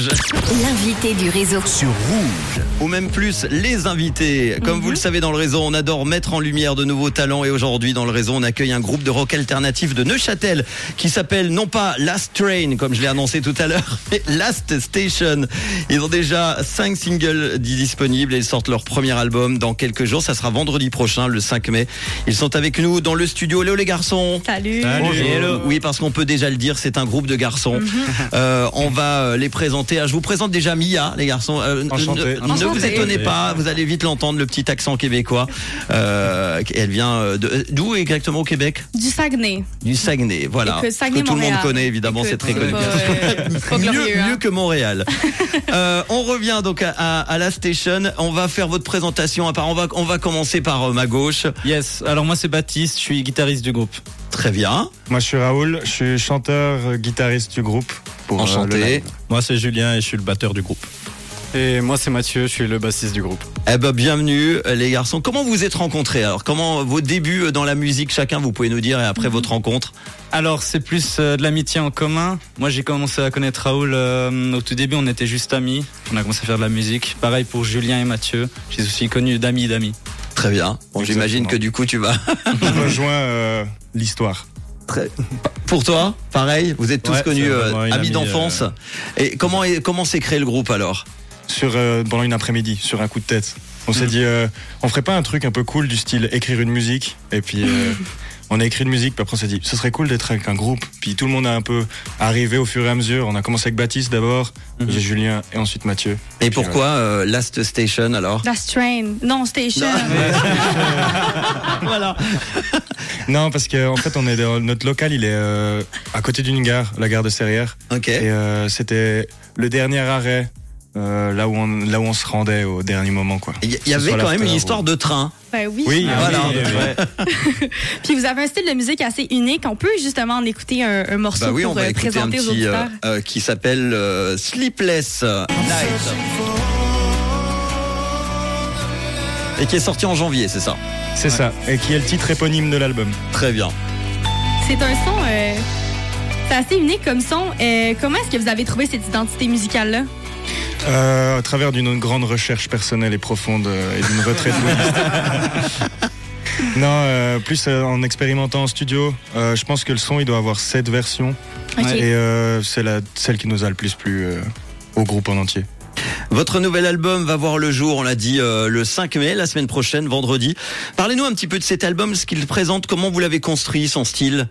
Rouge. L'invité du réseau. Sur Rouge. Ou même plus, les invités. Comme vous le savez, dans le réseau, on adore mettre en lumière de nouveaux talents. Et aujourd'hui, dans le réseau, on accueille un groupe de rock alternatif de Neuchâtel qui s'appelle non pas Last Train, comme je l'ai annoncé tout à l'heure, mais Last Station. Ils ont déjà cinq singles disponibles et ils sortent leur premier album dans quelques jours. Ça sera vendredi prochain, le 5 mai. Ils sont avec nous dans le studio. Léo les garçons. Salut. Bonjour. Oui, parce qu'on peut déjà le dire, c'est un groupe de garçons. Euh, on va les présenter. Ah, Je vous présente déjà Mia, les garçons. Euh, ne- Enchanté. Vous étonnez pas, vous allez vite l'entendre, le petit accent québécois. Euh, elle vient euh, d'où exactement au Québec? Du Saguenay. Du Saguenay, voilà. Saguenay, que tout le monde connaît, évidemment, c'est très connu. pas, euh, mieux, hein. mieux que Montréal. Euh, on revient donc à, à- à la station. On va faire votre présentation. À part, on va, on va commencer par euh, ma gauche. Yes, alors moi c'est Baptiste, je suis guitariste du groupe. Très bien. Moi, je suis Raoul, je suis chanteur, guitariste du groupe. Pour, euh, le Enchanté. live. Moi c'est Julien et je suis le batteur du groupe. Et moi c'est Mathieu, je suis le bassiste du groupe. Eh ben, bienvenue euh, les garçons. Comment vous êtes rencontrés? Alors, comment vos débuts euh, dans la musique, chacun, vous pouvez nous dire, et après votre rencontre Alors c'est plus euh, de l'amitié en commun. Moi j'ai commencé à connaître Raoul euh, au tout début, on était juste amis. On a commencé à faire de la musique. Pareil pour Julien et Mathieu. J'ai aussi connu d'amis d'amis. Très bien. Bon, j'imagine que du coup, tu vas. Je rejoins euh, l'histoire. Très... Pour toi, pareil, vous êtes tous Ouais, connus euh, amis amie, d'enfance. Et comment comment s'est créé le groupe alors? Sur, euh, pendant une après-midi, sur un coup de tête. On s'est Mm. dit, euh, on ferait pas un truc un peu cool du style écrire une musique et puis euh, on a écrit une musique, puis après on s'est dit, ce serait cool d'être avec un groupe. Puis tout le monde a un peu arrivé au fur et à mesure. On a commencé avec Baptiste d'abord, j'ai Julien et ensuite Mathieu. Et pourquoi euh, Last Station alors? Last Train. Non, Station. Voilà. Non, parce qu'en en fait, on est dans- notre local, il est euh, à côté d'une gare, la gare de Serrières. Ok. Et euh, c'était le dernier arrêt. Euh, là où on là où on se rendait au dernier moment quoi. Il y, avait quand même une histoire ou- de train. Ben oui. Oui, Ah voilà. oui. Puis vous avez un style de musique assez unique. On peut justement en écouter un, un morceau Bah oui, on pour va euh, écouter un présenter aux petit euh, auditeurs. euh, qui s'appelle euh, Sleepless Night. Et qui est sorti en janvier, c'est ça? C'est ça, et qui est le titre éponyme de l'album. Très bien. C'est un son. euh, c'est assez unique comme son. Euh, comment est-ce que vous avez trouvé cette identité musicale-là? Euh, à travers d'une grande recherche personnelle et profonde euh, et d'une retraite. Non, euh, plus euh, en expérimentant en studio, euh, je pense que le son il doit avoir sept versions et euh, c'est la celle qui nous a le plus plu euh, au groupe en entier. Votre nouvel album va voir le jour, on l'a dit, euh, le 5 mai, la semaine prochaine, vendredi. Parlez-nous un petit peu de cet album, ce qu'il présente, comment vous l'avez construit, son style?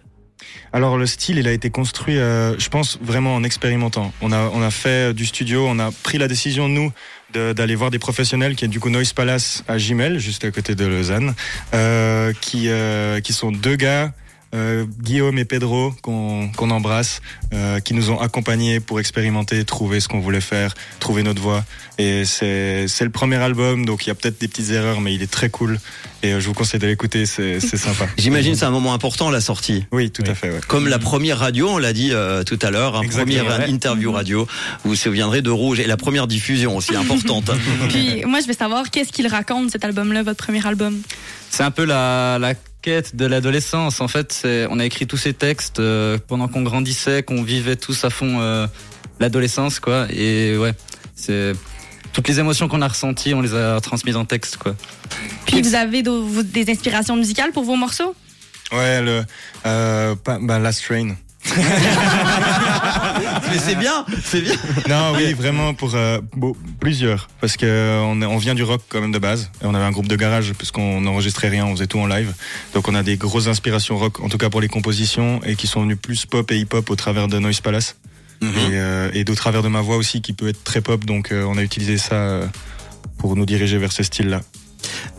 Alors le style, il a été construit, euh, je pense vraiment en expérimentant. On a on a fait du studio, on a pris la décision nous d'aller voir des professionnels qui est du coup Noise Palace à Gimel, juste à côté de Lausanne, euh, qui euh, qui sont deux gars. Euh, Guillaume et Pedro qu'on qu'on embrasse, euh, qui nous ont accompagnés pour expérimenter, trouver ce qu'on voulait faire, trouver notre voix. Et c'est c'est le premier album, donc il y a peut-être des petites erreurs, mais il est très cool. Et euh, je vous conseille de l'écouter, c'est c'est sympa. J'imagine c'est un moment important, la sortie. Oui, tout Oui. à fait. Ouais. Comme la première radio, on l'a dit euh, tout à l'heure, un première ouais. interview radio. Vous vous souviendrez de Rouge et la première diffusion aussi importante. Puis moi, je veux savoir qu'est-ce qu'il raconte cet album-là, votre premier album? C'est un peu la, la quête de l'adolescence. En fait, on a écrit tous ces textes euh, pendant qu'on grandissait, qu'on vivait tous à fond euh, l'adolescence, quoi. Et ouais, c'est toutes les émotions qu'on a ressenties, on les a transmises en texte, quoi. Puis vous avez de- vous- des inspirations musicales pour vos morceaux? Ouais, le euh, pas- bah, Last Train. Mais c'est bien, c'est bien. Non, oui, vraiment pour euh, plusieurs, parce que euh, on, vient du rock quand même de base. Et on avait un groupe de garage puisqu'on n'enregistrait rien, on faisait tout en live. Donc on a des grosses inspirations rock, en tout cas pour les compositions, et qui sont venues plus pop et hip-hop au travers de Noise Palace et, euh, et d'au travers de ma voix aussi, qui peut être très pop. Donc euh, on a utilisé ça pour nous diriger vers ce style-là.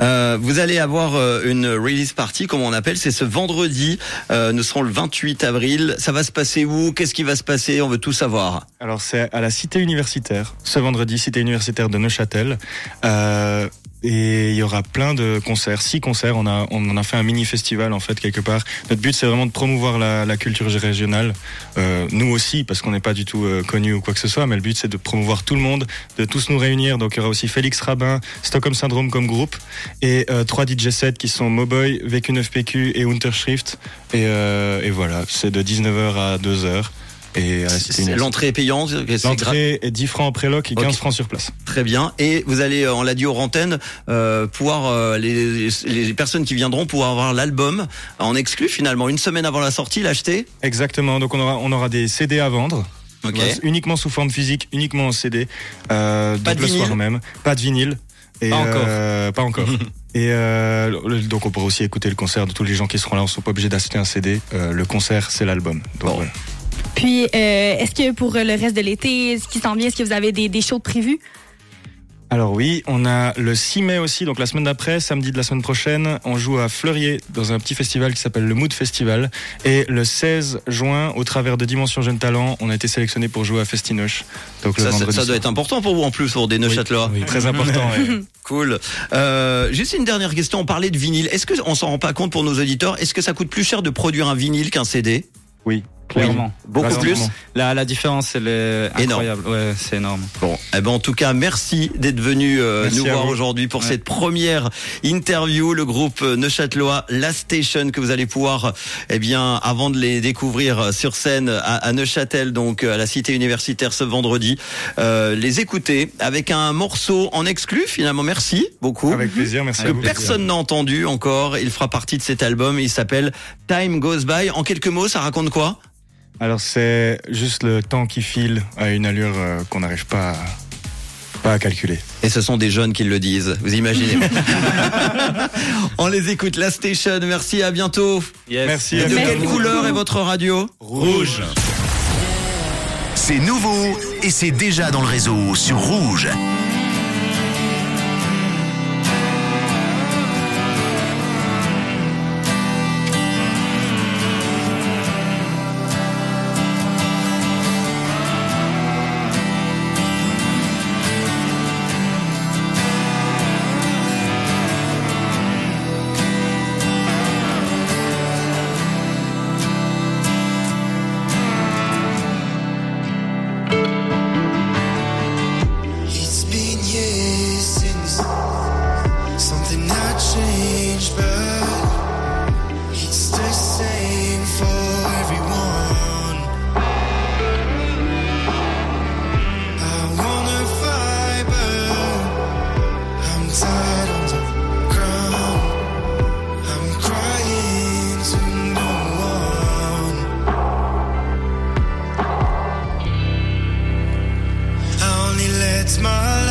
Euh, vous allez avoir euh, une release party, comme on appelle, c'est ce vendredi. Euh, nous serons le 28 avril. Ça va se passer où? Qu'est-ce qui va se passer? On veut tout savoir. Alors c'est à la cité universitaire, ce vendredi, cité universitaire de Neuchâtel. Euh, et il y aura plein de concerts, six concerts. On a, on en a fait un mini festival en fait quelque part. Notre but c'est vraiment de promouvoir la, la culture régionale. Euh, nous aussi parce qu'on n'est pas du tout euh, connus ou quoi que ce soit, mais le but c'est de promouvoir tout le monde, de tous nous réunir. Donc il y aura aussi Félix Rabin, Stockholm Syndrome comme groupe et euh, trois DJ sets qui sont Moboy, VQ9PQ et Unterschrift. Et, euh, et voilà, c'est de 19h à 2h. Et Universitaire. L'entrée est payante. L'entrée est 10 francs en préloc et 15 Ok. francs sur place. Très bien. Et vous allez, euh, on l'a dit aux antennes, euh, pouvoir euh, les, les personnes qui viendront pouvoir avoir l'album en exclu finalement une semaine avant la sortie, l'acheter. Exactement. Donc on aura, on aura des CD à vendre. Ok. Voilà, uniquement sous forme physique, uniquement en CD. Euh, Pas donc de le vinyle soir même. Pas de vinyle. Et Pas encore. euh, pas encore. Et euh, donc on pourra aussi écouter le concert de tous les gens qui seront là. On ne sont pas obligés d'acheter un CD. Euh, le concert, c'est l'album. Donc Bon. voilà. Puis, euh, est-ce que pour le reste de l'été, ce qui s'en vient, est-ce que vous avez des, des shows prévus? Alors oui, on a le 6 mai aussi, donc la semaine d'après, samedi de la semaine prochaine, on joue à Fleurier dans un petit festival qui s'appelle le Mood Festival. Et le 16 juin, au travers de Dimension Jeunes Talents, on a été sélectionné pour jouer à Festinoche. Donc le Ça, ça, vendredi ça doit être important pour vous en plus pour des Neuchâtelois. Oui, très important. ouais. Cool. Euh, juste une dernière question. On parlait de vinyle. Est-ce que on s'en rend pas compte pour nos auditeurs Est-ce que ça coûte plus cher de produire un vinyle qu'un CD Oui. Clairement. Beaucoup Vraiment. plus. La, la différence, elle est Énorme. incroyable. Ouais, c'est énorme. Bon, eh ben en tout cas, merci d'être venu euh, Merci nous voir aujourd'hui pour Ouais. cette première interview. Le groupe Neuchâtelois, La Station, que vous allez pouvoir, eh bien, avant de les découvrir euh, sur scène à, à Neuchâtel, donc euh, à la Cité universitaire ce vendredi, euh, les écouter avec un morceau en exclu. Finalement, merci beaucoup. Avec plaisir, merci que à vous. personne n'a entendu encore. Il fera partie de cet album. Il s'appelle Time Goes By. En quelques mots, ça raconte quoi? Alors c'est juste le temps qui file à une allure euh, qu'on n'arrive pas à, pas à calculer. Et ce sont des jeunes qui le disent. Vous imaginez On les écoute. La Station. Merci. À bientôt. Yes. Merci Et de quelle couleur est votre radio Rouge. C'est nouveau et c'est déjà dans le réseau sur Rouge. it's my life